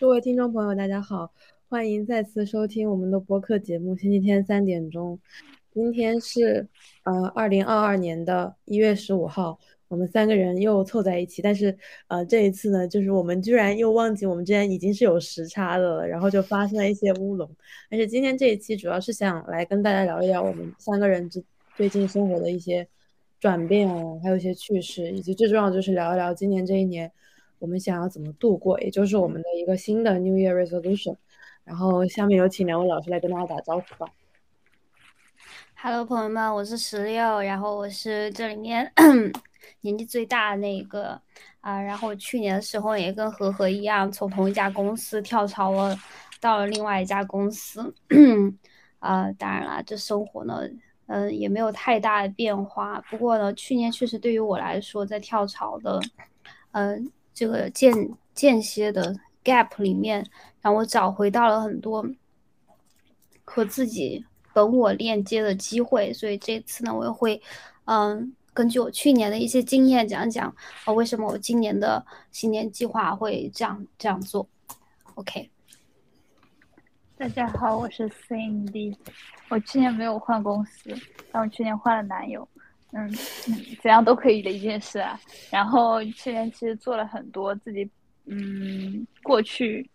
各位听众朋友，大家好，欢迎再次收听我们的播客节目。星期天三点钟，今天是呃二零二二年的一月十五号，我们三个人又凑在一起，但是呃这一次呢，就是我们居然又忘记我们之间已经是有时差的了，然后就发生了一些乌龙。但是今天这一期主要是想来跟大家聊一聊我们三个人之最近生活的一些转变啊，还有一些趣事，以及最重要就是聊一聊今年这一年。我们想要怎么度过，也就是我们的一个新的 New Year Resolution。然后下面有请两位老师来跟大家打招呼吧。Hello，朋友们，我是十六，然后我是这里面 年纪最大的那一个啊。然后去年的时候也跟和和一样，从同一家公司跳槽了，到了另外一家公司。啊，当然了，这生活呢，嗯，也没有太大的变化。不过呢，去年确实对于我来说，在跳槽的，嗯。这个间间歇的 gap 里面，让我找回到了很多和自己本我链接的机会。所以这次呢，我也会嗯，根据我去年的一些经验讲讲啊，为什么我今年的新年计划会这样这样做。OK，大家好，我是 Cindy，我去年没有换公司，但我去年换了男友。嗯，怎样都可以的一件事啊。然后去年其实做了很多自己嗯过去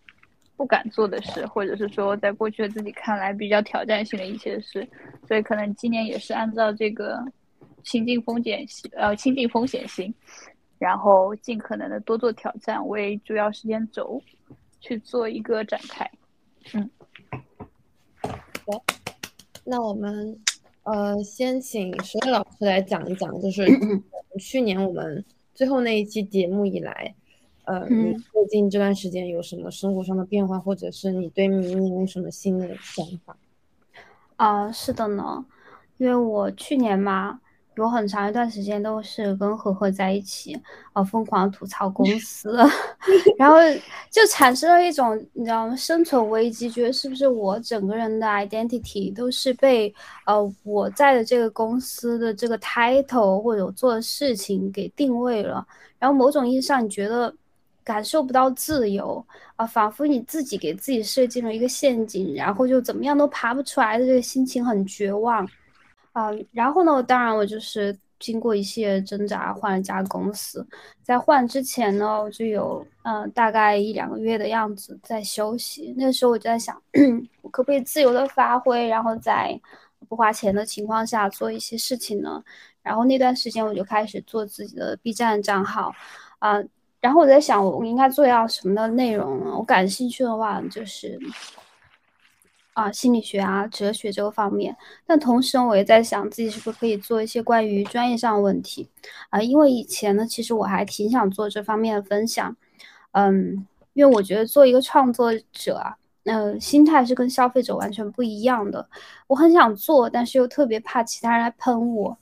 不敢做的事，或者是说在过去的自己看来比较挑战性的一些事，所以可能今年也是按照这个亲近风险呃亲近风险性，然后尽可能的多做挑战为主要时间轴去做一个展开。嗯，好，那我们。呃，先请石磊老师来讲一讲，就是去年我们最后那一期节目以来，呃，你最近这段时间有什么生活上的变化，或者是你对明年有什么新的想法？啊，是的呢，因为我去年嘛。有很长一段时间都是跟何何在一起，呃，疯狂吐槽公 司，然后就产生了一种你知道吗？生存危机，觉得是不是我整个人的 identity 都是被呃我在的这个公司的这个 title 或者做的事情给定位了，然后某种意义上你觉得感受不到自由啊，仿佛你自己给自己设计了一个陷阱，然后就怎么样都爬不出来的这个心情很绝望。啊，然后呢？当然，我就是经过一系列挣扎换了家公司。在换之前呢，我就有嗯大概一两个月的样子在休息。那个时候我就在想，我可不可以自由的发挥，然后在不花钱的情况下做一些事情呢？然后那段时间我就开始做自己的 B 站账号啊。然后我在想，我应该做要什么的内容呢？我感兴趣的话就是。啊，心理学啊，哲学这个方面，但同时我也在想自己是不是可以做一些关于专业上的问题。啊，因为以前呢，其实我还挺想做这方面的分享，嗯，因为我觉得做一个创作者啊，呃，心态是跟消费者完全不一样的，我很想做，但是又特别怕其他人来喷我。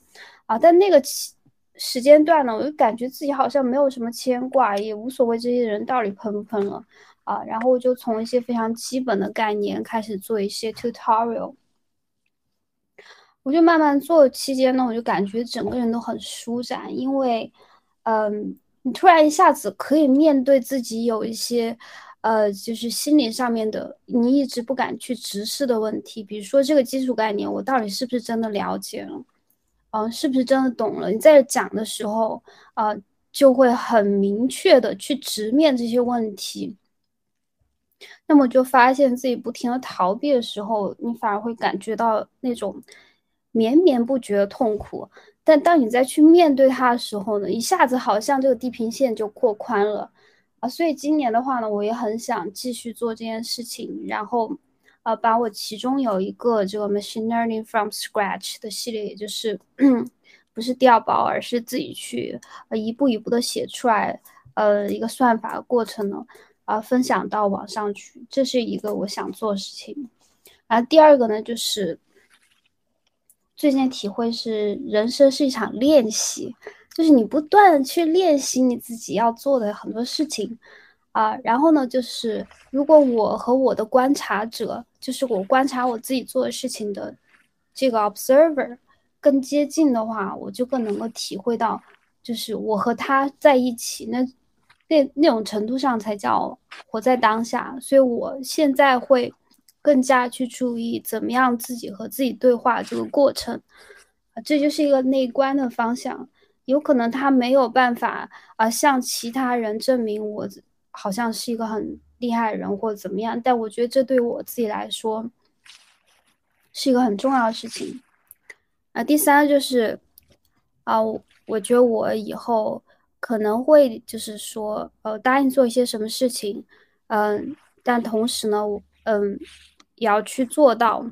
啊，但那个时时间段呢，我就感觉自己好像没有什么牵挂，也无所谓这些人到底喷不喷了。啊，然后我就从一些非常基本的概念开始做一些 tutorial，我就慢慢做期间呢，我就感觉整个人都很舒展，因为，嗯，你突然一下子可以面对自己有一些，呃，就是心理上面的你一直不敢去直视的问题，比如说这个基础概念，我到底是不是真的了解了？嗯，是不是真的懂了？你在讲的时候，啊，就会很明确的去直面这些问题。那么就发现自己不停的逃避的时候，你反而会感觉到那种绵绵不绝的痛苦。但当你再去面对它的时候呢，一下子好像这个地平线就扩宽了啊！所以今年的话呢，我也很想继续做这件事情，然后呃，把我其中有一个这个 machine learning from scratch 的系列，也就是 不是调包，而是自己去呃一步一步的写出来呃一个算法过程呢。啊，分享到网上去，这是一个我想做的事情。然后第二个呢，就是最近体会是，人生是一场练习，就是你不断去练习你自己要做的很多事情啊。然后呢，就是如果我和我的观察者，就是我观察我自己做的事情的这个 observer 更接近的话，我就更能够体会到，就是我和他在一起那。那那种程度上才叫活在当下。所以我现在会更加去注意怎么样自己和自己对话这个过程，啊，这就是一个内观的方向。有可能他没有办法啊，向其他人证明我好像是一个很厉害的人或怎么样，但我觉得这对我自己来说是一个很重要的事情。啊，第三就是啊，我觉得我以后可能会就是说呃答应做一些什么事情，嗯，但同时呢，我嗯也要去做到。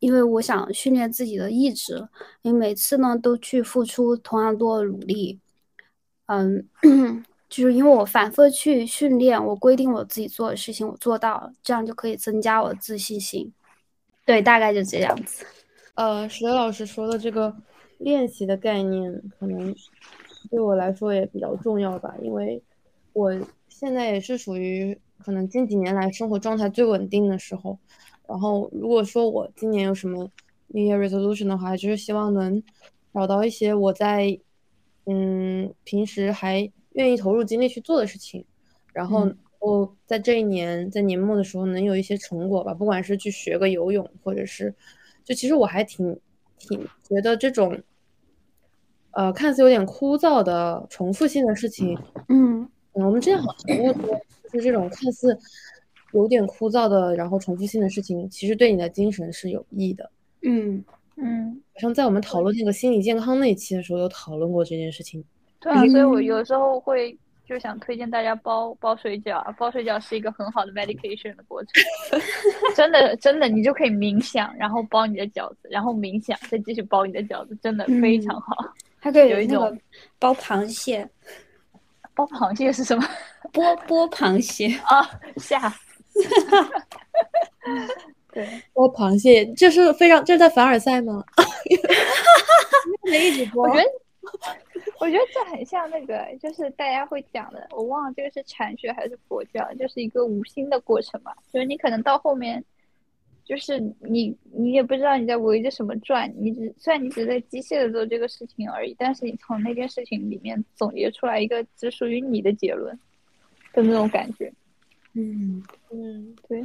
因为我想训练自己的意志，你每次呢都去付出同样多的努力，嗯，就是因为我反复去训练，我规定我自己做的事情，我做到了，这样就可以增加我的自信心。对，大概就这样子。呃，石磊老师说的这个练习的概念，可能对我来说也比较重要吧，因为我现在也是属于可能近几年来生活状态最稳定的时候。然后，如果说我今年有什么 New Year Resolution 的话，就是希望能找到一些我在嗯平时还愿意投入精力去做的事情，然后我在这一年在年末的时候能有一些成果吧。不管是去学个游泳，或者是就其实我还挺挺觉得这种呃看似有点枯燥的重复性的事情，嗯，我们之前好像说就是这种看似。有点枯燥的，然后重复性的事情，其实对你的精神是有益的。嗯嗯，好像在我们讨论那个心理健康那一期的时候，有讨论过这件事情。对啊，所以我有时候会就想推荐大家包包水饺，包水饺是一个很好的 medication 的过程。真 的真的，你就可以冥想，然后包你的饺子，然后冥想，再继续包你的饺子，真的非常好。还可以有一种包螃蟹，包螃蟹是什么？剥剥螃蟹啊，下。哈哈，对，剥螃蟹就是非常，这是在凡尔赛吗？哈哈哈一直剥。我觉得，我觉得这很像那个，就是大家会讲的，我忘了这个是禅学还是佛教，就是一个无心的过程嘛。就是你可能到后面，就是你你也不知道你在围着什么转，你只虽然你只在机械的做这个事情而已，但是你从那件事情里面总结出来一个只属于你的结论的那种感觉。嗯嗯，对，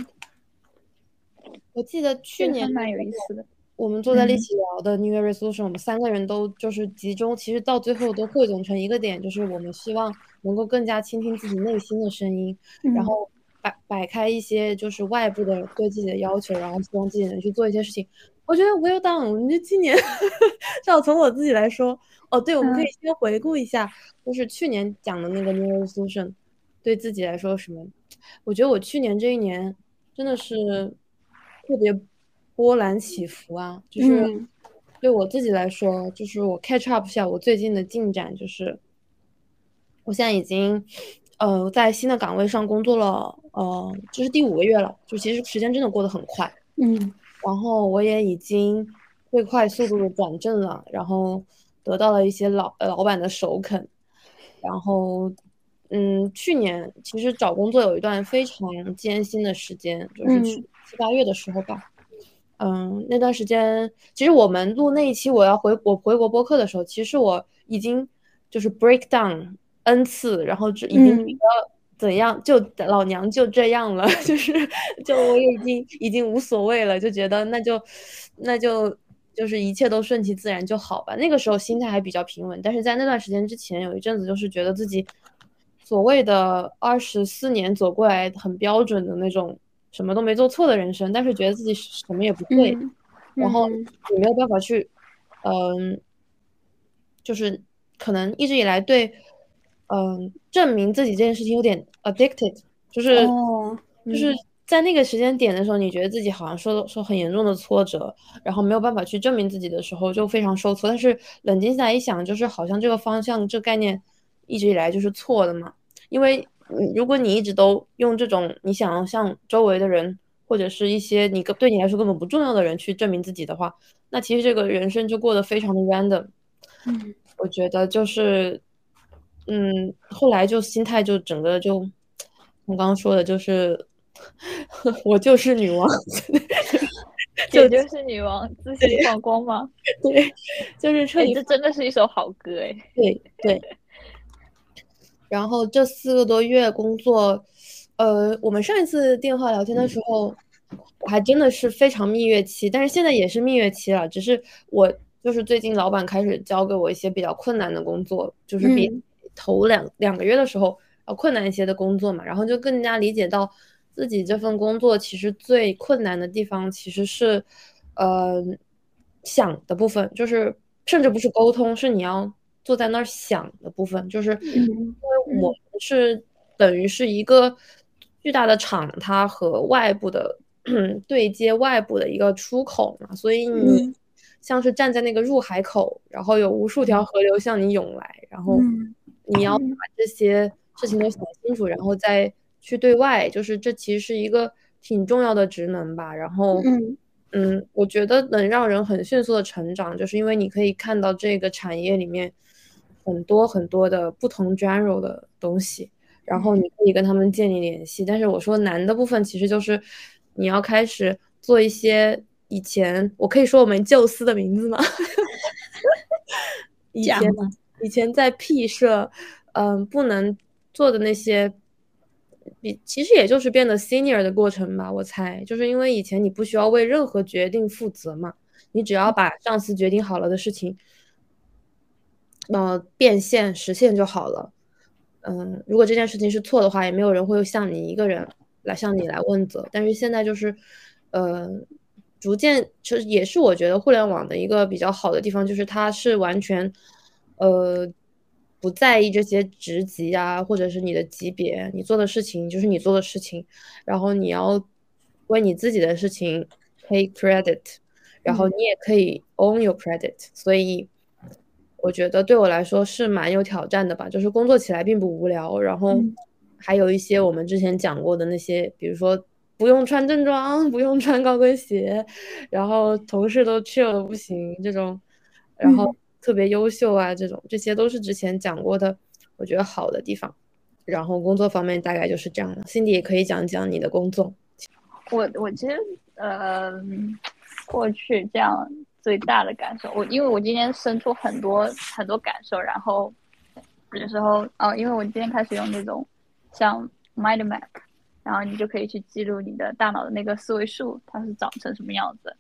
我记得去年蛮有意思的。我们坐在一起聊的 New Year Resolution，我们三个人都就是集中，其实到最后都汇总成一个点，就是我们希望能够更加倾听自己内心的声音，然后摆摆开一些就是外部的对自己的要求，然后希望自己能去做一些事情。我觉得 Well done！这今年 至少从我自己来说，哦，对，我们可以先回顾一下，就是去年讲的那个 New Resolution，对自己来说什么？我觉得我去年这一年真的是特别波澜起伏啊，就是对我自己来说，就是我 catch up 下我最近的进展，就是我现在已经呃在新的岗位上工作了，呃，这是第五个月了，就其实时间真的过得很快，嗯，然后我也已经最快速度的转正了，然后得到了一些老老板的首肯，然后。嗯，去年其实找工作有一段非常艰辛的时间，就是七八月的时候吧。嗯，那段时间其实我们录那一期我要回我回国播客的时候，其实我已经就是 break down n 次，然后就已经觉得怎样就老娘就这样了，就是就我也已经已经无所谓了，就觉得那就那就就是一切都顺其自然就好吧。那个时候心态还比较平稳，但是在那段时间之前有一阵子就是觉得自己。所谓的二十四年走过来很标准的那种什么都没做错的人生，但是觉得自己什么也不会，然后也没有办法去，嗯，就是可能一直以来对，嗯，证明自己这件事情有点 addicted，就是就是在那个时间点的时候，你觉得自己好像受受很严重的挫折，然后没有办法去证明自己的时候，就非常受挫。但是冷静下来一想，就是好像这个方向这概念一直以来就是错的嘛。因为，如果你一直都用这种你想要向周围的人或者是一些你对你来说根本不重要的人去证明自己的话，那其实这个人生就过得非常的 random。嗯，我觉得就是，嗯，后来就心态就整个就，我刚刚说的就是，我就是女王，姐就是女王，自信放光吗？对，就是彻底，这真的是一首好歌哎。对对。然后这四个多月工作，呃，我们上一次电话聊天的时候，我还真的是非常蜜月期，但是现在也是蜜月期了，只是我就是最近老板开始交给我一些比较困难的工作，就是比头两两个月的时候啊困难一些的工作嘛，然后就更加理解到自己这份工作其实最困难的地方其实是，呃，想的部分，就是甚至不是沟通，是你要。坐在那儿想的部分，就是因为我们是等于是一个巨大的厂，它和外部的对接外部的一个出口嘛，所以你像是站在那个入海口，然后有无数条河流向你涌来，然后你要把这些事情都想清楚，然后再去对外，就是这其实是一个挺重要的职能吧。然后，嗯，我觉得能让人很迅速的成长，就是因为你可以看到这个产业里面。很多很多的不同 general 的东西，然后你可以跟他们建立联系。但是我说难的部分其实就是你要开始做一些以前我可以说我们旧司的名字吗？以前以前在 P 社，嗯，不能做的那些，比其实也就是变得 senior 的过程吧。我猜就是因为以前你不需要为任何决定负责嘛，你只要把上司决定好了的事情。呃，变现实现就好了。嗯，如果这件事情是错的话，也没有人会向你一个人来向你来问责。但是现在就是，呃，逐渐其实也是我觉得互联网的一个比较好的地方，就是它是完全呃不在意这些职级啊，或者是你的级别，你做的事情就是你做的事情，然后你要为你自己的事情 take credit，然后你也可以 own your credit，所以。我觉得对我来说是蛮有挑战的吧，就是工作起来并不无聊，然后还有一些我们之前讲过的那些，比如说不用穿正装，不用穿高跟鞋，然后同事都 chill 的不行这种，然后特别优秀啊这种，这些都是之前讲过的，我觉得好的地方。然后工作方面大概就是这样的，Cindy 也可以讲讲你的工作。我我其实呃过去这样。最大的感受，我因为我今天生出很多很多感受，然后有时候哦，因为我今天开始用那种像 Mind Map，然后你就可以去记录你的大脑的那个思维树，它是长成什么样子。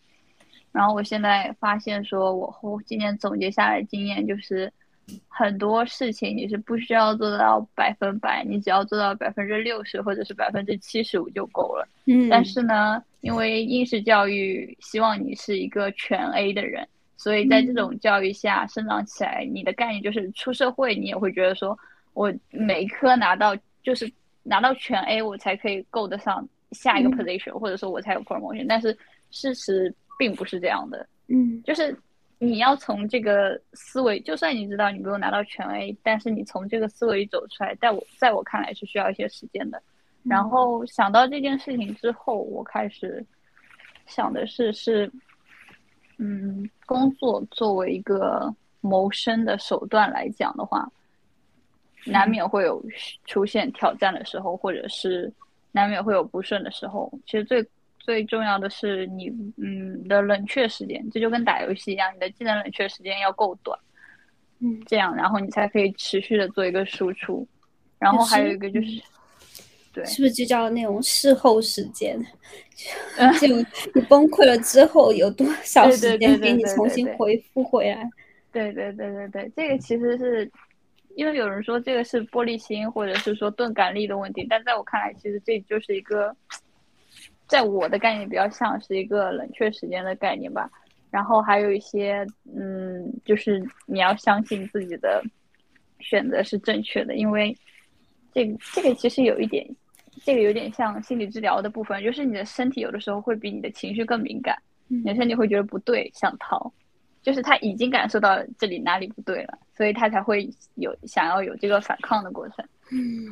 然后我现在发现说，我后今年总结下来经验就是。很多事情你是不需要做到百分百，你只要做到百分之六十或者是百分之七十五就够了。嗯，但是呢，因为应试教育希望你是一个全 A 的人，所以在这种教育下生长起来，你的概念就是出社会你也会觉得说，我每一科拿到就是拿到全 A，我才可以够得上下一个 position，或者说我才有 promotion。但是事实并不是这样的。嗯，就是。你要从这个思维，就算你知道你没有拿到全 A，但是你从这个思维走出来，在我在我看来是需要一些时间的。然后想到这件事情之后，我开始想的是，是，嗯，工作作为一个谋生的手段来讲的话，难免会有出现挑战的时候，或者是难免会有不顺的时候。其实最。最重要的是你，嗯，的冷却时间，这就跟打游戏一样，你的技能冷却时间要够短，嗯，这样，然后你才可以持续的做一个输出。然后还有一个就是，对，是不是就叫那种事后时间？就你崩溃了之后有多少时间给你重新恢复回来？对对对对对，这个其实是因为有人说这个是玻璃心或者是说钝感力的问题，但在我看来，其实这就是一个。在我的概念比较像是一个冷却时间的概念吧，然后还有一些，嗯，就是你要相信自己的选择是正确的，因为这这个其实有一点，这个有点像心理治疗的部分，就是你的身体有的时候会比你的情绪更敏感，你的身体会觉得不对，想逃，就是他已经感受到这里哪里不对了，所以他才会有想要有这个反抗的过程，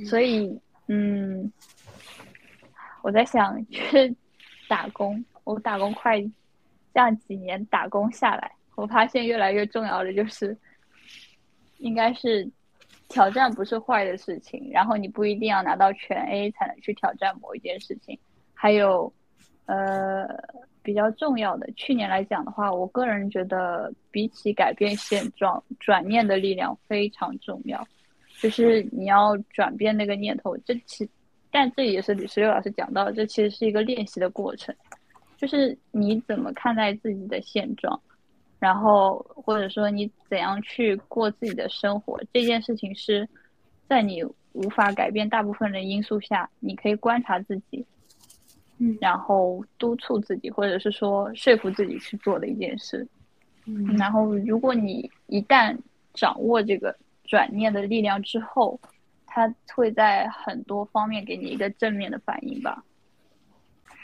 所以，嗯。我在想去 打工，我打工快这样几年打工下来，我发现越来越重要的就是，应该是挑战不是坏的事情，然后你不一定要拿到全 A 才能去挑战某一件事情。还有，呃，比较重要的，去年来讲的话，我个人觉得比起改变现状，转念的力量非常重要。就是你要转变那个念头。这其，但这也是李十六老师讲到，这其实是一个练习的过程，就是你怎么看待自己的现状，然后或者说你怎样去过自己的生活，这件事情是在你无法改变大部分的因素下，你可以观察自己。嗯，然后督促自己，或者是说说服自己去做的一件事。嗯，然后如果你一旦掌握这个转念的力量之后，它会在很多方面给你一个正面的反应吧。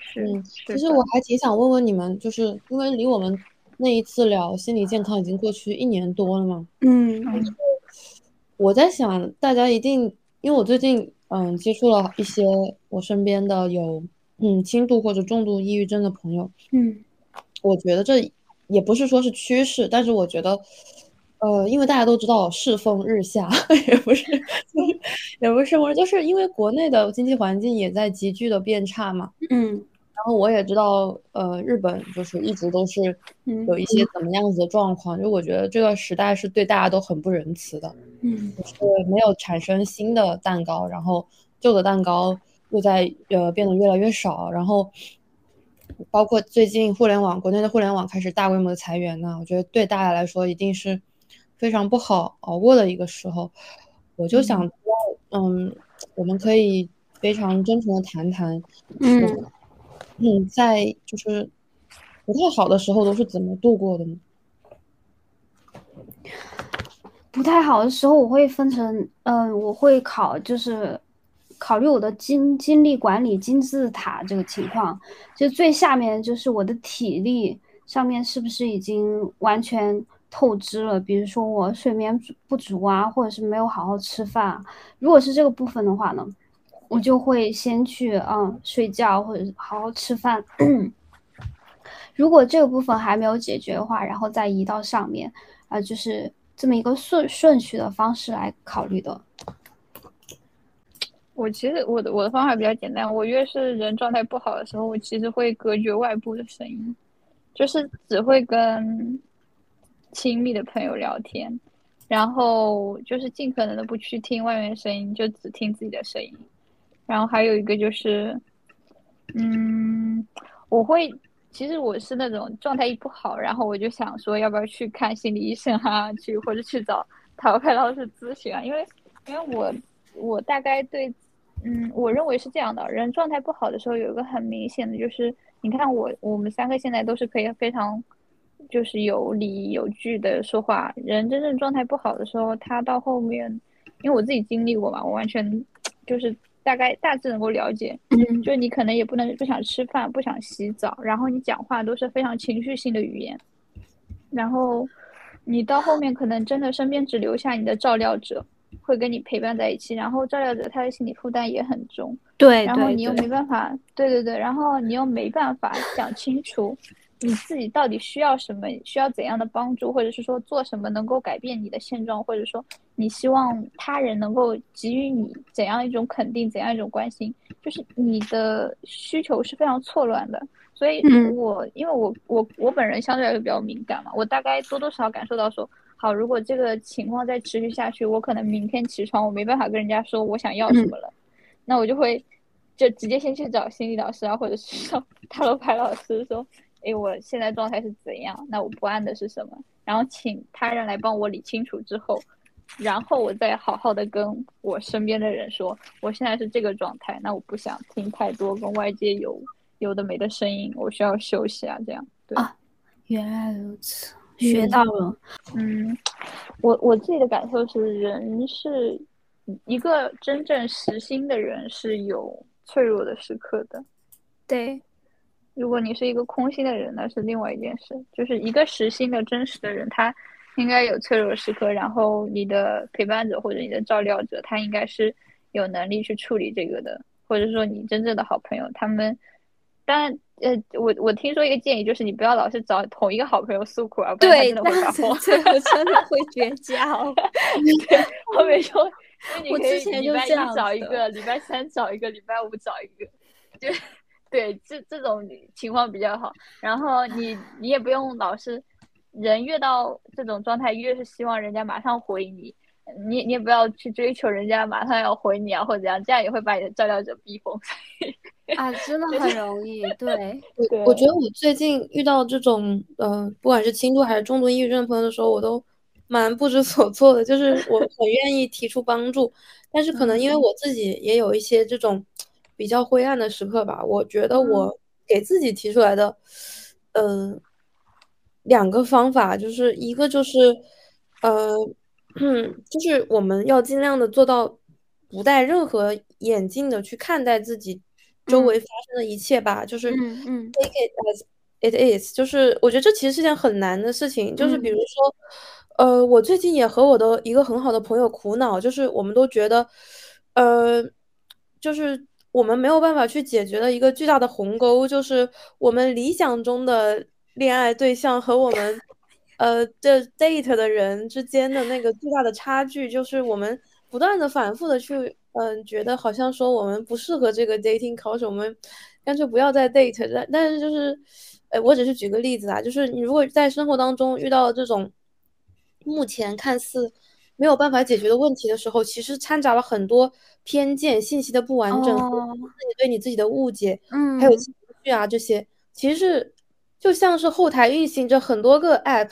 是，其实我还挺想问问你们，就是因为离我们那一次聊心理健康已经过去一年多了嘛。嗯，我在想，大家一定，因为我最近嗯接触了一些我身边的有。嗯，轻度或者重度抑郁症的朋友，嗯，我觉得这也不是说是趋势，但是我觉得，呃，因为大家都知道世风日下，也不是，也不是我就是因为国内的经济环境也在急剧的变差嘛，嗯，然后我也知道，呃，日本就是一直都是有一些。怎么样子的状况，就我觉得这个时代是对大家都很不仁慈的，嗯，就是没有产生新的蛋糕，然后旧的蛋糕。又在呃变得越来越少，然后包括最近互联网国内的互联网开始大规模的裁员呢，我觉得对大家来说一定是非常不好熬过的一个时候。我就想嗯，我们可以非常真诚的谈谈，嗯，嗯，在就是不太好的时候都是怎么度过的呢？不太好的时候，我会分成，嗯，我会考就是。考虑我的精精力管理金字塔这个情况，就最下面就是我的体力上面是不是已经完全透支了？比如说我睡眠不足啊，或者是没有好好吃饭。如果是这个部分的话呢，我就会先去嗯睡觉或者好好吃饭。如果这个部分还没有解决的话，然后再移到上面啊，就是这么一个顺顺序的方式来考虑的。我其实我的我的方法比较简单，我越是人状态不好的时候，我其实会隔绝外部的声音，就是只会跟亲密的朋友聊天，然后就是尽可能的不去听外面声音，就只听自己的声音。然后还有一个就是，嗯，我会其实我是那种状态一不好，然后我就想说要不要去看心理医生啊，去或者去找塔罗牌老师咨询啊，因为因为我我大概对。嗯，我认为是这样的。人状态不好的时候，有一个很明显的，就是你看我，我们三个现在都是可以非常，就是有理有据的说话。人真正状态不好的时候，他到后面，因为我自己经历过嘛，我完全就是大概大致能够了解。嗯，就你可能也不能不想吃饭，不想洗澡，然后你讲话都是非常情绪性的语言，然后你到后面可能真的身边只留下你的照料者。会跟你陪伴在一起，然后照料者他的心理负担也很重，对，然后你又没办法，对对对，然后你又没办法讲清楚你自己到底需要什么，需要怎样的帮助，或者是说做什么能够改变你的现状，或者说你希望他人能够给予你怎样一种肯定，怎样一种关心，就是你的需求是非常错乱的。所以，我因为我我我本人相对来说比较敏感嘛，我大概多多少少感受到说。好，如果这个情况再持续下去，我可能明天起床我没办法跟人家说我想要什么了，那我就会就直接先去找心理老师啊，或者是找 塔罗牌老师说，哎，我现在状态是怎样？那我不安的是什么？然后请他人来帮我理清楚之后，然后我再好好的跟我身边的人说，我现在是这个状态，那我不想听太多跟外界有有的没的声音，我需要休息啊，这样对啊，原来如此。学到了，嗯，我我自己的感受是，人是一个真正实心的人是有脆弱的时刻的。对，如果你是一个空心的人，那是另外一件事。就是一个实心的真实的人，他应该有脆弱时刻，然后你的陪伴者或者你的照料者，他应该是有能力去处理这个的，或者说你真正的好朋友，他们当然。呃，我我听说一个建议，就是你不要老是找同一个好朋友诉苦啊，不然他真的会发疯，真的会绝交。对，我没说，我之前就这样找一个，礼拜三找一个，礼拜五找一个，就对，这这种情况比较好。然后你你也不用老是，人越到这种状态，越是希望人家马上回你。你你也不要去追求人家马上要回你啊，或者怎样，这样也会把你的照料者逼疯。啊，真的很容易。对，我我觉得我最近遇到这种呃，不管是轻度还是重度抑郁症朋友的时候，我都蛮不知所措的。就是我很愿意提出帮助，但是可能因为我自己也有一些这种比较灰暗的时刻吧。我觉得我给自己提出来的，嗯，两个方法，就是一个就是呃，就是我们要尽量的做到不戴任何眼镜的去看待自己。周围发生的一切吧，就是 take it as it is。就是我觉得这其实是件很难的事情。就是比如说，呃，我最近也和我的一个很好的朋友苦恼，就是我们都觉得，呃，就是我们没有办法去解决的一个巨大的鸿沟，就是我们理想中的恋爱对象和我们，呃，这 date 的人之间的那个巨大的差距，就是我们不断的反复的去。嗯，觉得好像说我们不适合这个 dating culture，我们干脆不要再 date。但但是就是，哎，我只是举个例子啊，就是你如果在生活当中遇到这种目前看似没有办法解决的问题的时候，其实掺杂了很多偏见、信息的不完整和自己对你自己的误解，嗯，还有情绪啊这些，其实是就像是后台运行着很多个 app，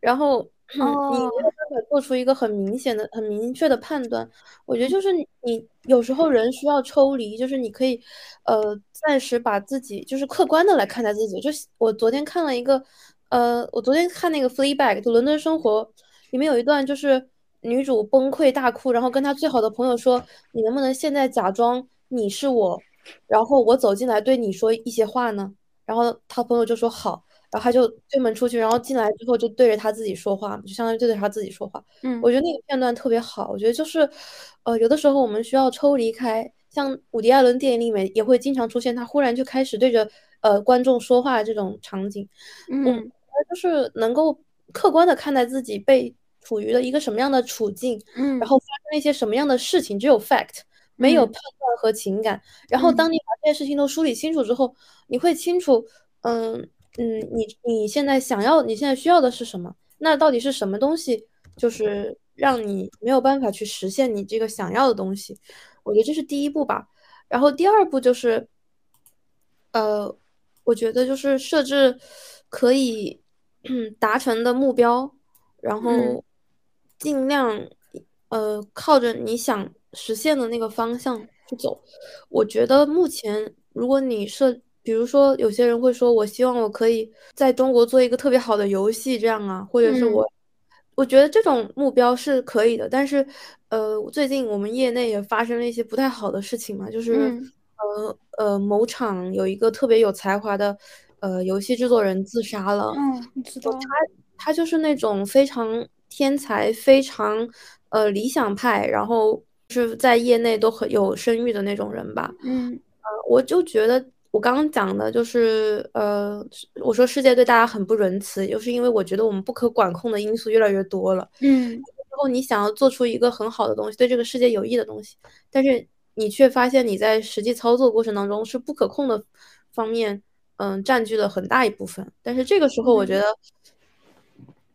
然后。你没有办法做出一个很明显的、很明确的判断。我觉得就是你有时候人需要抽离，就是你可以，呃，暂时把自己就是客观的来看待自己。就我昨天看了一个，呃，我昨天看那个《Fleabag》就伦敦生活里面有一段，就是女主崩溃大哭，然后跟她最好的朋友说：“你能不能现在假装你是我，然后我走进来对你说一些话呢？”然后她朋友就说：“好。”然后她就推门出去，然后进来之后就对着她自己说话，就相当于对着她自己说话。嗯，我觉得那个片段特别好。我觉得就是，呃，有的时候我们需要抽离开，像伍迪·艾伦电影里面也会经常出现他忽然就开始对着呃观众说话这种场景。嗯，就是能够客观的看待自己被处于了一个什么样的处境，嗯，然后发生了一些什么样的事情，只有 fact，没有判断和情感。然后当你把这些事情都梳理清楚之后，你会清楚，嗯。嗯，你你现在想要，你现在需要的是什么？那到底是什么东西，就是让你没有办法去实现你这个想要的东西？我觉得这是第一步吧。然后第二步就是，呃，我觉得就是设置可以 达成的目标，然后尽量呃靠着你想实现的那个方向去走。我觉得目前如果你设比如说，有些人会说：“我希望我可以在中国做一个特别好的游戏，这样啊，或者是我，我觉得这种目标是可以的。”但是，呃，最近我们业内也发生了一些不太好的事情嘛，就是，呃呃，某厂有一个特别有才华的，呃，游戏制作人自杀了。嗯，你知道他他就是那种非常天才、非常呃理想派，然后是在业内都很有声誉的那种人吧。嗯，呃，我就觉得。我刚刚讲的就是，呃，我说世界对大家很不仁慈，就是因为我觉得我们不可管控的因素越来越多了。嗯，然后你想要做出一个很好的东西，对这个世界有益的东西，但是你却发现你在实际操作过程当中是不可控的方面，嗯，占据了很大一部分。但是这个时候，我觉得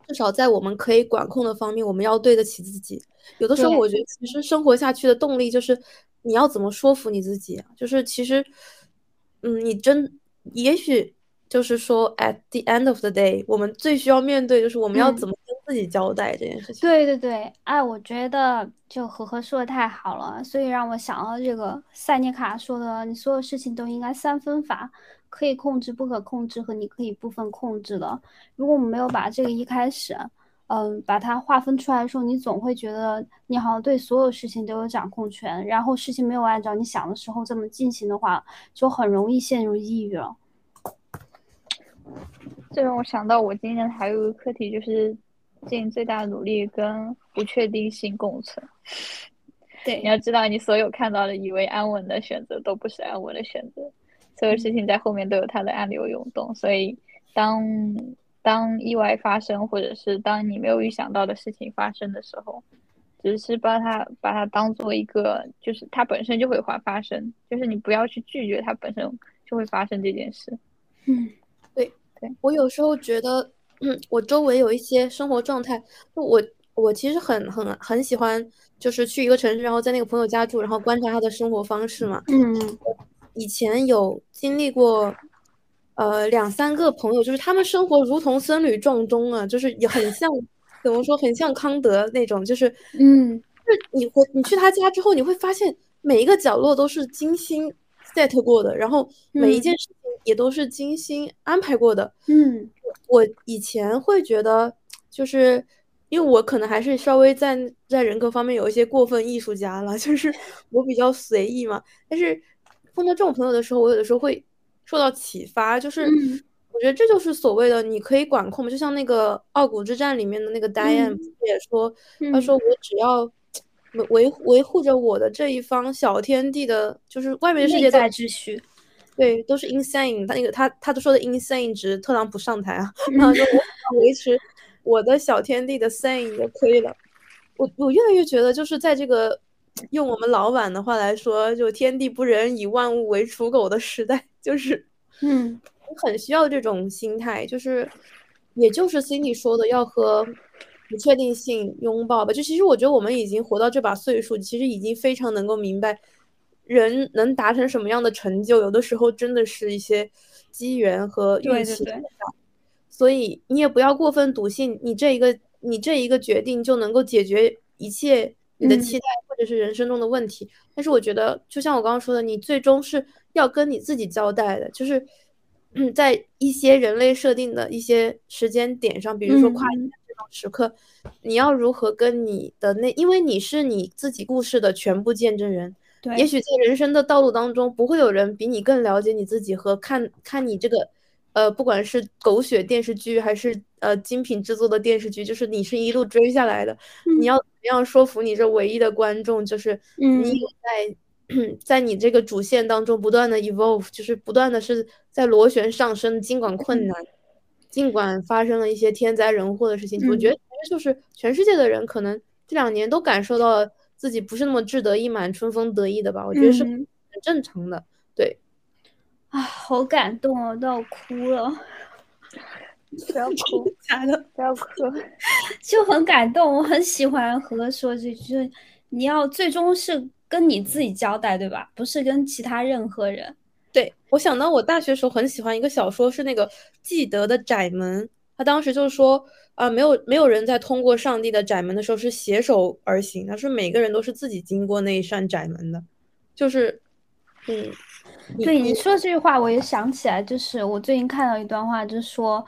至少在我们可以管控的方面，我们要对得起自己。有的时候，我觉得其实生活下去的动力就是你要怎么说服你自己，就是其实。嗯，你真也许就是说，at the end of the day，我们最需要面对就是我们要怎么跟自己交代这件事情。对对对，哎，我觉得就和和说的太好了，所以让我想到这个塞涅卡说的，你所有事情都应该三分法：可以控制、不可控制和你可以部分控制的。如果我们没有把这个一开始。嗯，把它划分出来的时候，你总会觉得你好像对所有事情都有掌控权，然后事情没有按照你想的时候这么进行的话，就很容易陷入抑郁了。这让我想到，我今年还有一个课题，就是尽最大努力跟不确定性共存。对，你要知道，你所有看到的以为安稳的选择，都不是安稳的选择，所有事情在后面都有它的暗流涌动，所以当。当意外发生，或者是当你没有预想到的事情发生的时候，只是把它把它当做一个，就是它本身就会发发生，就是你不要去拒绝它本身就会发生这件事。嗯，对对，我有时候觉得，嗯，我周围有一些生活状态，就我我其实很很很喜欢，就是去一个城市，然后在那个朋友家住，然后观察他的生活方式嘛。嗯，以前有经历过，呃，两三个朋友，就是他们生活如同僧侣撞钟啊，就是也很像，怎么说，很像康德那种，就是嗯，就是你回你去他家之后，你会发现每一个角落都是精心 set 过的，然后每一件事情也都是精心安排过的。嗯，我以前会觉得，就是因为我可能还是稍微在在人格方面有一些过分艺术家了，就是我比较随意嘛。但是碰到这种朋友的时候，我有的时候会受到启发，就是嗯我觉得这就是所谓的你可以管控嘛，就像那个《傲骨之战》里面的那个 Diane 嗯不是也说，他嗯说我只要维维维护着我的这一方小天地的，就是外面的世界在秩序。对，都是 insane。他那个他他都说的 insane 值，特朗普上台啊，嗯然后说我维持我的小天地的 sane 就可以了。我我越来越觉得，就是在这个用我们老板的话来说，就天地不仁，以万物为刍狗的时代，就是嗯很需要这种心态，就是也就是 Cindy 说的，要和不确定性拥抱吧。就其实我觉得我们已经活到这把岁数，其实已经非常能够明白，人能达成什么样的成就，有的时候真的是一些机缘和运气对对对所以你也不要过分笃信，你这一个你这一个决定就能够解决一切你的嗯期待或者是人生中的问题。但是我觉得，就像我刚刚说的，你最终是要跟你自己交代的，就是嗯，在一些人类设定的一些时间点上，比如说跨嗯年这种时刻，你要如何跟你的那，因为你是你自己故事的全部见证人。对，也许在人生的道路当中，不会有人比你更了解你自己和看看你这个，呃，不管是狗血电视剧还是呃精品制作的电视剧，就是你是一路追下来的，你要怎么样说服你这唯一的观众，就是你有在 在你这个主线当中不断的 evolve，就是不断的是在螺旋上升，尽管困难，尽管发生了一些天灾人祸的事情，我觉得其实就是全世界的人可能这两年都感受到了。自己不是那么志得意满、春风得意的吧？我觉得是很正常的。对，啊，好感动哦，都要哭了。不要哭，假的，不要哭，就很感动。我很喜欢和说这句，就是你要最终是跟你自己交代，对吧？不是跟其他任何人。对我想到我大学时候很喜欢一个小说，是那个记得的窄门。他当时就是说。啊，没有没有人在通过上帝的窄门的时候是携手而行，他说每个人都是自己经过那一扇窄门的，就是，嗯，对你说这句话，我也想起来，就是我最近看到一段话，就是说，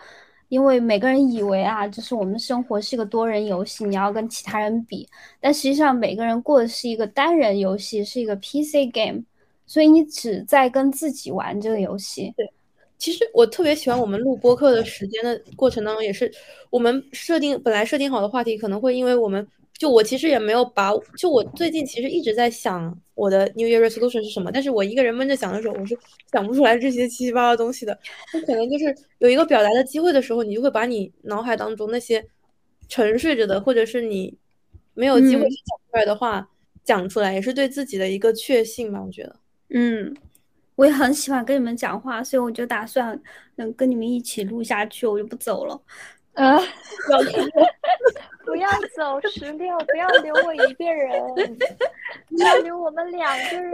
因为每个人以为啊，就是我们生活是一个多人游戏，你要跟其他人比，但实际上每个人过的是一个单人游戏，是一个 PC game，所以你只在跟自己玩这个游戏。对。其实我特别喜欢我们录播客的时间的过程当中，也是我们设定本来设定好的话题，可能会因为我们就我其实也没有把，就我最近其实一直在想我的 New Year Resolution 是什么，但是我一个人闷着想的时候，我是想不出来这些七七八八东西的。那可能就是有一个表达的机会的时候，你就会把你脑海当中那些沉睡着的，或者是你没有机会去讲出来的话、嗯、讲出来，也是对自己的一个确信吧，我觉得。嗯。我也很喜欢跟你们讲话，所以我就打算能跟你们一起录下去，我就不走了。嗯，不要走，十六，不要留我一个人，要留我们两个人。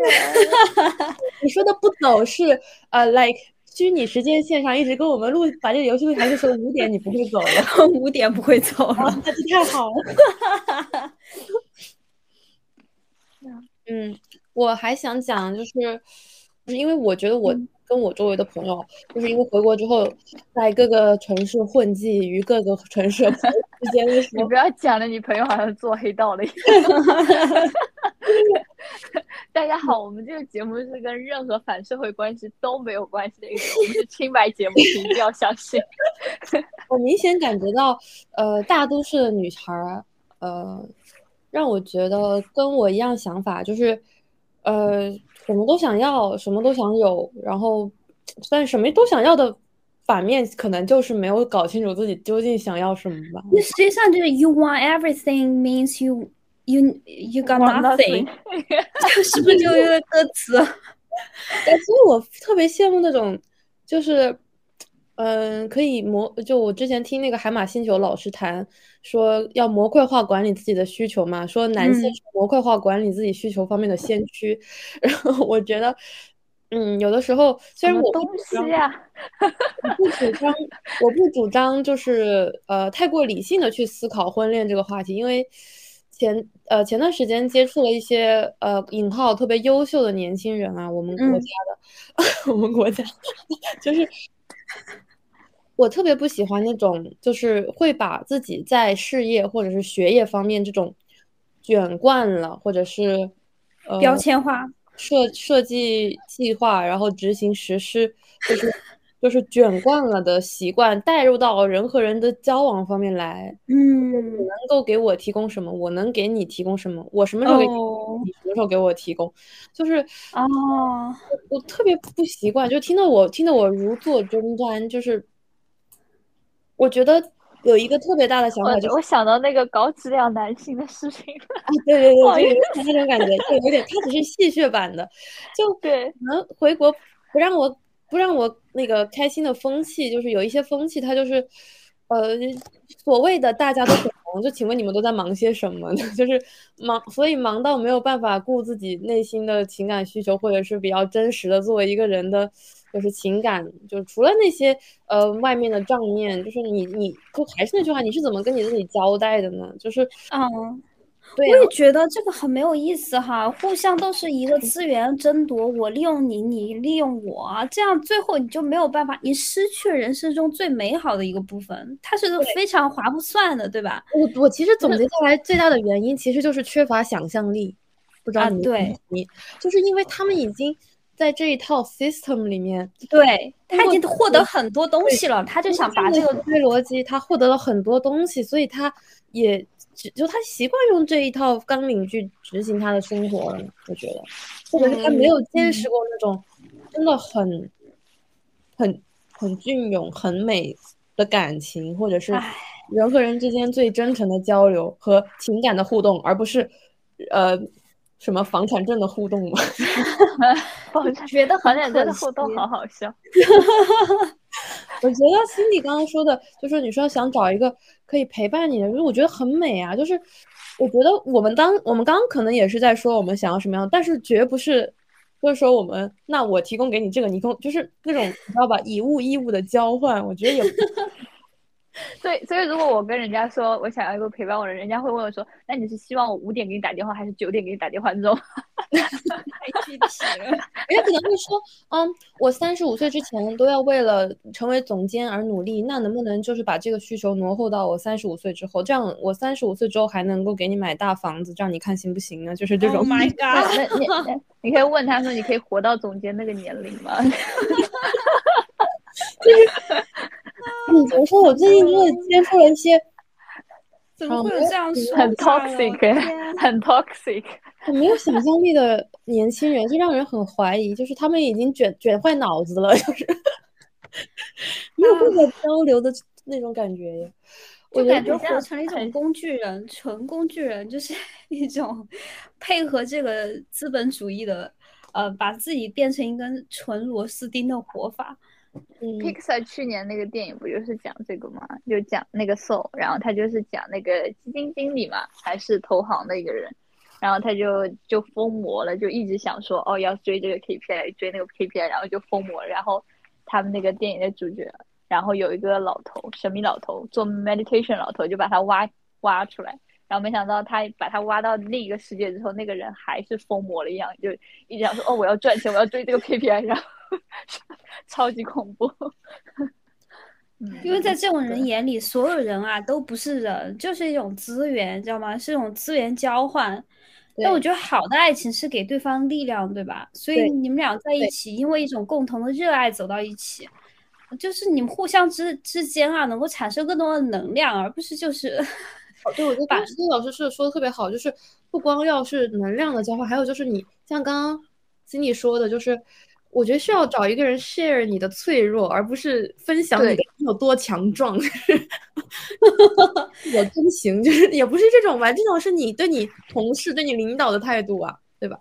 你说的不走是呃，like 虚拟时间线上一直跟我们录，把这个游戏录，还是说五点你不会走了？五点不会走了，那就太好了。嗯，我还想讲就是。就是因为我觉得我跟我周围的朋友，就是因为回国之后，在各个城市混迹于各个城市之间的时候，你不要讲了，你朋友好像做黑道的一样。大家好，我们这个节目是跟任何反社会关系都没有关系的一个，我们是清白节目，你一定要相信。我明显感觉到，呃，大都市的女孩儿，呃，让我觉得跟我一样想法，就是，呃。什么都想要，什么都想有，然后，但什么都想要的反面，可能就是没有搞清楚自己究竟想要什么吧。那实际上就是 you want everything means you you you got nothing，是不是就一个歌词？哎，所以我特别羡慕那种，就是嗯，可以模就我之前听那个海马星球老师谈说要模块化管理自己的需求嘛，说男性是模块化管理自己需求方面的先驱，然后我觉得。嗯，有的时候虽然我东西呀，我不主张，我不主张就是呃太过理性的去思考婚恋这个话题，因为前呃前段时间接触了一些呃引号特别优秀的年轻人啊，我们国家的，我们国家就是 我特别不喜欢那种就是会把自己在事业或者是学业方面这种卷惯了，或者是呃标签化。设设计计划，然后执行实施，就是就是卷惯了的习惯带入到人和人的交往方面来。嗯，你能够给我提供什么？我能给你提供什么？我什么时候给你？你什么时候给我提供？就是哦，我特别不习惯，就听得我听得我如坐针毡，就是我觉得。有一个特别大的想法，就我想到那个高质量男性的视频啊，对对对，就有那种感觉，就有点，他只是戏谑版的，就 对，可能回国不让我不让我那个开心的风气，就是有一些风气，它就是，呃，所谓的大家都很忙，就请问你们都在忙些什么呢？就是忙，所以忙到没有办法顾自己内心的情感需求，或者是比较真实的作为一个人的。就是情感，就除了那些呃外面的账面，就是你你就还是那句话，你是怎么跟你自己交代的呢？就是嗯，对，我也觉得这个很没有意思哈，互相都是一个资源争夺，我利用你，你利用我，这样最后你就没有办法，你失去人生中最美好的一个部分，它是非常划不算的，对吧？我我其实总结下来最大的原因其实就是缺乏想象力，不知道你对，你就是因为他们已经。在这一套 system 里面，对他已经获得很多东西了，他就想把这个逻辑，他获得了很多东西，所以他也只就他习惯用这一套纲领去执行他的生活了。我觉得，或者是他没有见识过那种真的很很很隽永、很美的感情，或者是人和人之间最真诚的交流和情感的互动，而不是呃。什么房产证的互动吗？房产觉得房产证的互动好好笑。我觉得 Cindy 刚刚说的，就是你说想找一个可以陪伴你的，因为我觉得很美啊。就是我觉得我们当我们刚刚可能也是在说我们想要什么样，但是绝不是就是说我们那我提供给你这个，你供就是那种你知道吧，以物易物的交换，我觉得也。所以，所以如果我跟人家说我想要一个陪伴我的人，人家会问我说：“那你是希望我五点给你打电话，还是九点给你打电话？”这种太具体了。人家可能会说：“嗯，我三十五岁之前都要为了成为总监而努力，那能不能就是把这个需求挪后到我三十五岁之后？这样我三十五岁之后还能够给你买大房子，这样你看行不行呢？”就是这种。Oh my god！那你你可以问他说：“你可以活到总监那个年龄吗？”就是。你怎么说？我最近真的接触了一些，怎么会有这样说？很 toxic，很 toxic，很没有想象力的年轻人，就让人很怀疑，就是他们已经卷卷坏脑子了，就是 没有办法交流的那种感觉。我感觉活成了一种工具人，纯工具人，就是一种配合这个资本主义的，呃，把自己变成一根纯螺丝钉的活法。Pixar 去年那个电影不就是讲这个吗？就讲那个 Soul，然后他就是讲那个基金经理嘛，还是投行的一个人，然后他就就疯魔了，就一直想说哦要追这个 KPI，追那个 KPI，然后就疯魔。然后他们那个电影的主角，然后有一个老头，神秘老头，做 meditation 老头，就把他挖挖出来，然后没想到他把他挖到另一个世界之后，那个人还是疯魔了一样，就一直想说哦我要赚钱，我要追这个 KPI，然后。超级恐怖，因为在这种人眼里，所有人啊都不是人，就是一种资源，知道吗？是一种资源交换。但我觉得好的爱情是给对方力量，对吧？所以你们俩在一起，因为一种共同的热爱走到一起，就是你们互相之之间啊，能够产生更多的能量，而不是就是。对，我觉得石金老师是说的特别好，就是不光要是能量的交换，还有就是你像刚刚经理说的，就是。我觉得需要找一个人 share 你的脆弱，而不是分享你的有多强壮。我 真行，就是也不是这种吧，这种是你对你同事、对你领导的态度啊，对吧？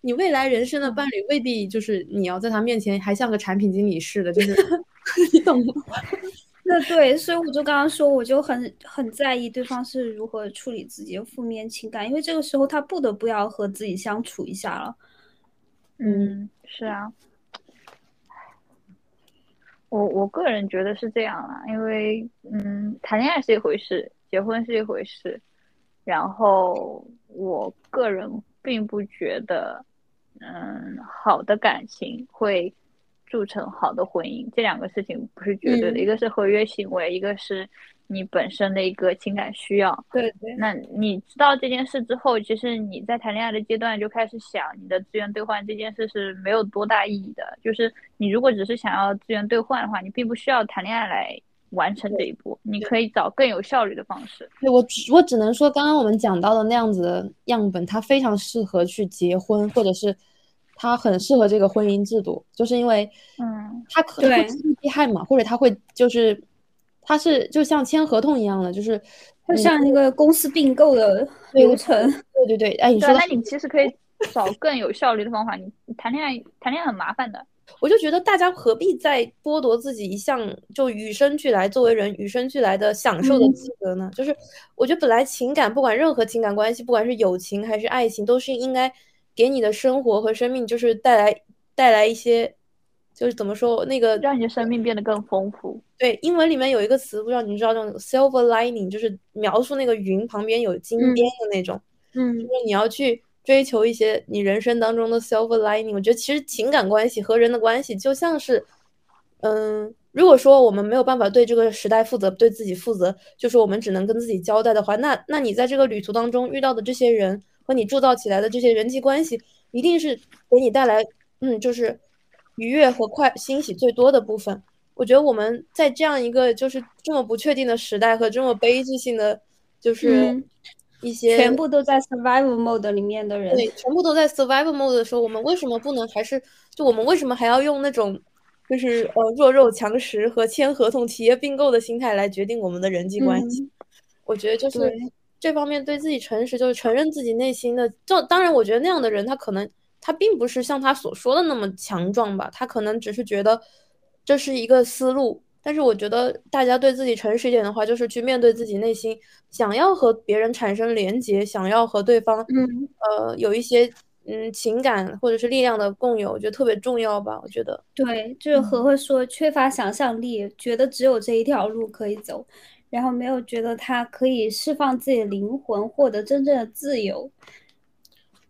你未来人生的伴侣未必就是你要在他面前还像个产品经理似的，就是 你懂吗？那对，所以我就刚刚说，我就很很在意对方是如何处理自己的负面情感，因为这个时候他不得不要和自己相处一下了。嗯，是啊。我我个人觉得是这样啦，因为嗯，谈恋爱是一回事，结婚是一回事，然后我个人并不觉得，嗯，好的感情会铸成好的婚姻，这两个事情不是绝对的，一个是合约行为，一个是。你本身的一个情感需要，对对。那你知道这件事之后，其实你在谈恋爱的阶段就开始想，你的资源兑换这件事是没有多大意义的。就是你如果只是想要资源兑换的话，你并不需要谈恋爱来完成这一步，你可以找更有效率的方式。对我，我只能说，刚刚我们讲到的那样子的样本，它非常适合去结婚，或者是它很适合这个婚姻制度，就是因为，嗯，它可能会避害嘛，或者他会就是。他是就像签合同一样的，就是就像那个公司并购的流程。对对对，哎，你说，那你其实可以找更有效率的方法。你谈恋爱，谈恋爱很麻烦的。我就觉得大家何必再剥夺自己一项就与生俱来作为人与生俱来的享受的资格呢？就是我觉得本来情感，不管任何情感关系，不管是友情还是爱情，都是应该给你的生活和生命就是带来带来一些。就是怎么说那个让你的生命变得更丰富。对，英文里面有一个词，不知道你知道那种 silver lining，就是描述那个云旁边有金边的那种。嗯，就是你要去追求一些你人生当中的 silver lining。我觉得其实情感关系和人的关系就像是，嗯，如果说我们没有办法对这个时代负责，对自己负责，就是我们只能跟自己交代的话，那那你在这个旅途当中遇到的这些人和你铸造起来的这些人际关系，一定是给你带来，嗯，就是。愉悦和快欣喜最多的部分，我觉得我们在这样一个就是这么不确定的时代和这么悲剧性的，就是一些全部都在 survival mode 里面的人，对，全部都在 survival mode 的时候，我们为什么不能还是就我们为什么还要用那种就是呃弱肉强食和签合同、企业并购的心态来决定我们的人际关系？我觉得就是这方面对自己诚实，就是承认自己内心的。就当然，我觉得那样的人他可能。他并不是像他所说的那么强壮吧？他可能只是觉得这是一个思路。但是我觉得大家对自己诚实一点的话，就是去面对自己内心想要和别人产生连结，想要和对方，嗯，呃，有一些嗯情感或者是力量的共有，我觉得特别重要吧。我觉得对，就是何何说缺乏想象力，觉得只有这一条路可以走，然后没有觉得他可以释放自己的灵魂，获得真正的自由。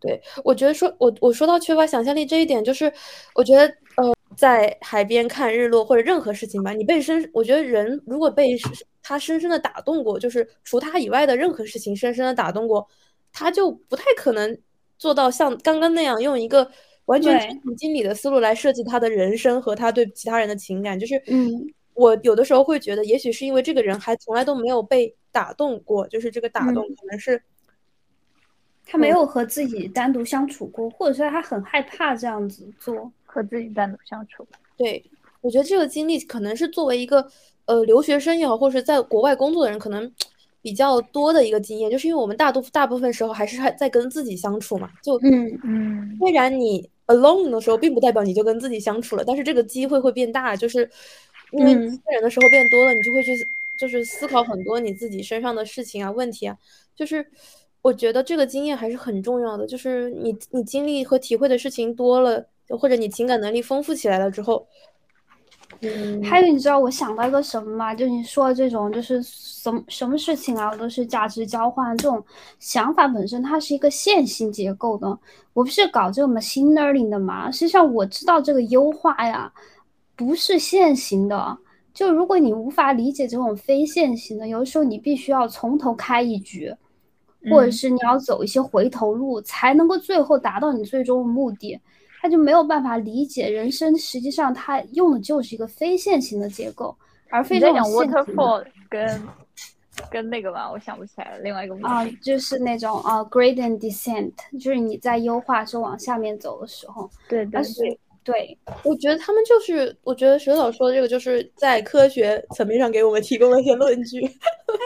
对，我觉得说，我我说到缺乏想象力这一点，就是我觉得，呃，在海边看日落或者任何事情吧，你被深，我觉得人如果被他深深的打动过，就是除他以外的任何事情深深的打动过，他就不太可能做到像刚刚那样用一个完全产品经理的思路来设计他的人生和他对其他人的情感。就是，嗯，我有的时候会觉得，也许是因为这个人还从来都没有被打动过，就是这个打动可能是。他没有和自己单独相处过，或者说他很害怕这样子做和自己单独相处。对，我觉得这个经历可能是作为一个呃留学生也好，或者是在国外工作的人，可能 比较多的一个经验，就是因为我们大多大部分时候还是还在跟自己相处嘛。就嗯嗯，虽然你 alone 的时候，并不代表你就跟自己相处了，但是这个机会会变大，就是因为一个人的时候变多了，你就会去就是思考很多你自己身上的事情啊、问题啊，就是。我觉得这个经验还是很重要的，就是你你经历和体会的事情多了，或者你情感能力丰富起来了之后，嗯，还有你知道我想到一个什么吗？就你说的这种，就是什么什么事情啊，都是价值交换这种想法本身，它是一个线性结构的。我不是搞这个 machine learning 的嘛？实际上我知道这个优化呀，不是线性的。就如果你无法理解这种非线性的，有的时候你必须要从头开一局。或者是你要走一些回头路，才能够最后达到你最终的目的，他就没有办法理解人生。实际上，他用的就是一个非线性的结构，而非这种线 waterfall 跟跟那个吧，我想不起来了。另外一个啊，就是那种啊，gradient descent，就是你在优化是往下面走的时候。对对对。对，我觉得他们就是，我觉得蛇导说的这个，就是在科学层面上给我们提供了一些论据。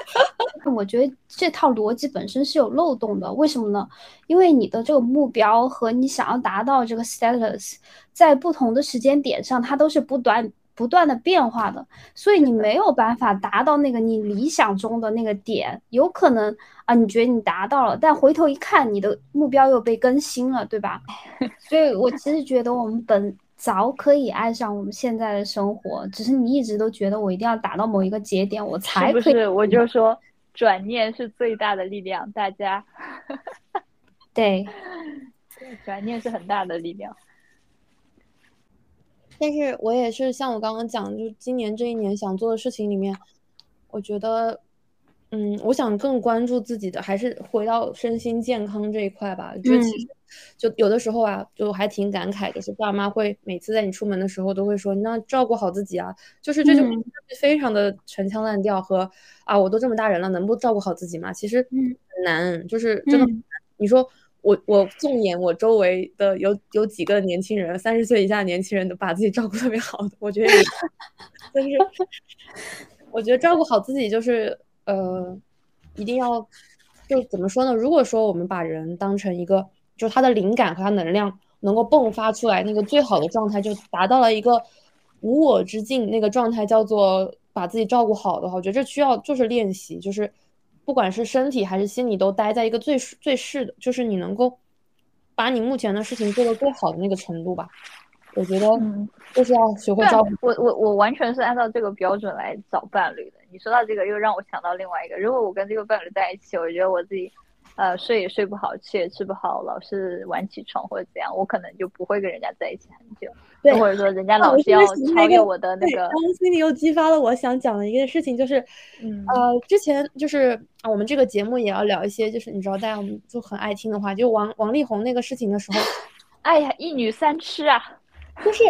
我觉得这套逻辑本身是有漏洞的。为什么呢？因为你的这个目标和你想要达到这个 status，在不同的时间点上，它都是不断不断的变化的，所以你没有办法达到那个你理想中的那个点。有可能啊，你觉得你达到了，但回头一看，你的目标又被更新了，对吧？所以我其实觉得我们本。早可以爱上我们现在的生活，只是你一直都觉得我一定要达到某一个节点，我才可以。是不是？我就说转念是最大的力量，大家。对，转念是很大的力量。但是我也是像我刚刚讲，就今年这一年想做的事情里面，我觉得，嗯，我想更关注自己的，还是回到身心健康这一块吧。就其实。就有的时候啊，就还挺感慨的，是爸妈会每次在你出门的时候都会说，那照顾好自己啊，就是这就非常的陈腔滥调和啊，我都这么大人了，能不照顾好自己吗？其实很难，就是真的。你说我我纵眼我周围的有有几个年轻人，三十岁以下的年轻人都把自己照顾特别好的，我觉得，但是 我觉得照顾好自己就是呃，一定要就怎么说呢？如果说我们把人当成一个。就他的灵感和他能量能够迸发出来，那个最好的状态就达到了一个无我之境，那个状态叫做把自己照顾好的话，我觉得这需要就是练习，就是不管是身体还是心理都待在一个最最适的，就是你能够把你目前的事情做得最好的那个程度吧。我觉得就是要学会照顾。我我我完全是按照这个标准来找伴侣的。你说到这个，又让我想到另外一个，如果我跟这个伴侣在一起，我觉得我自己。呃，睡也睡不好，吃也吃不好，老是晚起床或者怎样，我可能就不会跟人家在一起很久。对，或者说人家老是要超越我的那个。刚刚心里又激发了我想讲的一个事情，就是，呃，之前就是啊，我们这个节目也要聊一些，就是你知道大家我们就很爱听的话，就王王力宏那个事情的时候，哎呀，一女三吃啊，就是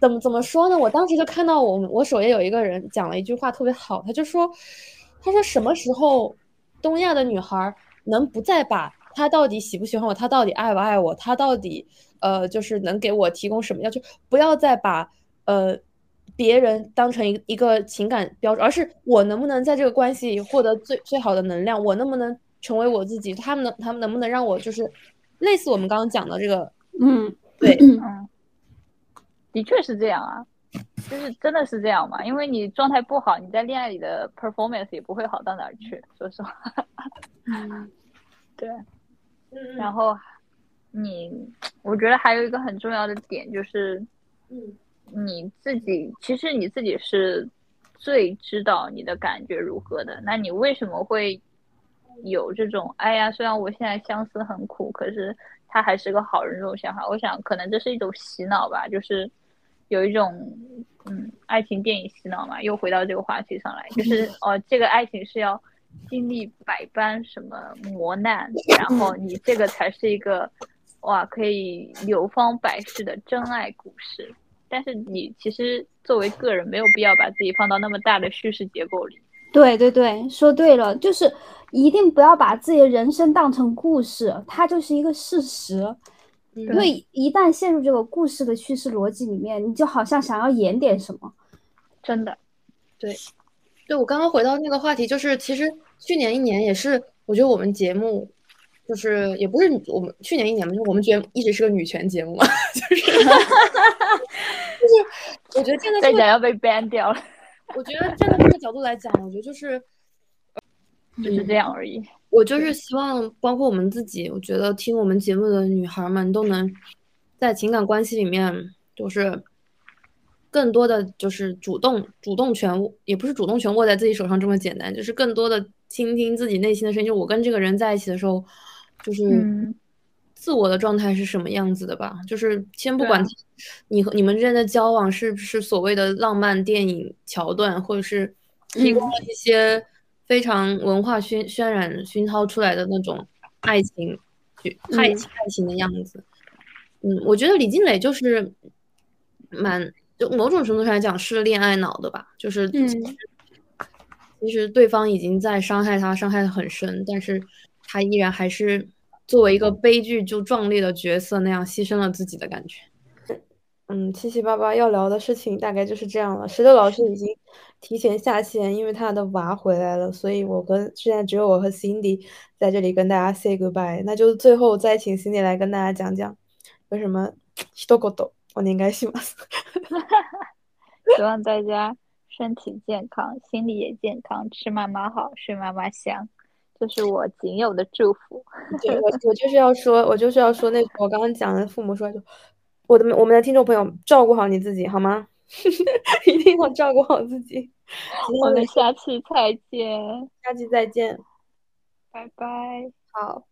怎么怎么说呢？我当时就看到我我首页有一个人讲了一句话特别好，他就说，他说什么时候东亚的女孩。能不再把他到底喜不喜欢我，他到底爱不爱我，他到底呃就是能给我提供什么要求，不要再把呃别人当成一一个情感标准，而是我能不能在这个关系里获得最最好的能量，我能不能成为我自己，他们能他们能不能让我就是类似我们刚刚讲的这个，嗯，对，嗯，的确是这样啊，就是真的是这样嘛，因为你状态不好，你在恋爱里的 performance 也不会好到哪儿去，说实话。嗯，对，嗯，然后你，我觉得还有一个很重要的点就是，嗯，你自己其实你自己是最知道你的感觉如何的。那你为什么会有这种哎呀，虽然我现在相思很苦，可是他还是个好人这种想法？我想可能这是一种洗脑吧，就是有一种嗯，爱情电影洗脑嘛。又回到这个话题上来，就是 哦，这个爱情是要。经历百般什么磨难，然后你这个才是一个哇，可以流芳百世的真爱故事。但是你其实作为个人，没有必要把自己放到那么大的叙事结构里。对对对，说对了，就是一定不要把自己的人生当成故事，它就是一个事实。因为一旦陷入这个故事的叙事逻辑里面，你就好像想要演点什么，真的，对。对，我刚刚回到那个话题，就是其实去年一年也是，我觉得我们节目就是也不是我们去年一年嘛，就我们觉得一直是个女权节目嘛，就是 就是我觉得站在这个要被 ban 掉了。我觉得站在这个角度来讲，我觉得就是 就是这样而已。我就是希望，包括我们自己，我觉得听我们节目的女孩们都能在情感关系里面，就是。更多的就是主动主动权，也不是主动权握在自己手上这么简单，就是更多的倾听自己内心的声音。就我跟这个人在一起的时候，就是自我的状态是什么样子的吧？就是先不管你和你们之间的交往是不是所谓的浪漫电影桥段，或者是提供了一些非常文化渲渲染熏陶出来的那种爱情，爱情爱情的样子。嗯，我觉得李静蕾就是蛮。就某种程度上来讲是恋爱脑的吧，就是其实对方已经在伤害他，伤害的很深，但是他依然还是作为一个悲剧就壮烈的角色那样牺牲了自己的感觉。嗯，七七八八要聊的事情大概就是这样了。石头老师已经提前下线，因为他的娃回来了，所以我跟现在只有我和 Cindy 在这里跟大家 say goodbye。那就最后再请 Cindy 来跟大家讲讲有什么 一言 お願いします。希望大家身体健康，心理也健康，吃妈妈好，睡妈妈香，这是我仅有的祝福。对我，我就是要说，我就是要说那我刚刚讲的，父母说就。我的我们的听众朋友，照顾好你自己好吗？一定要照顾好自己。我们下期再见，下期再见，拜拜。好。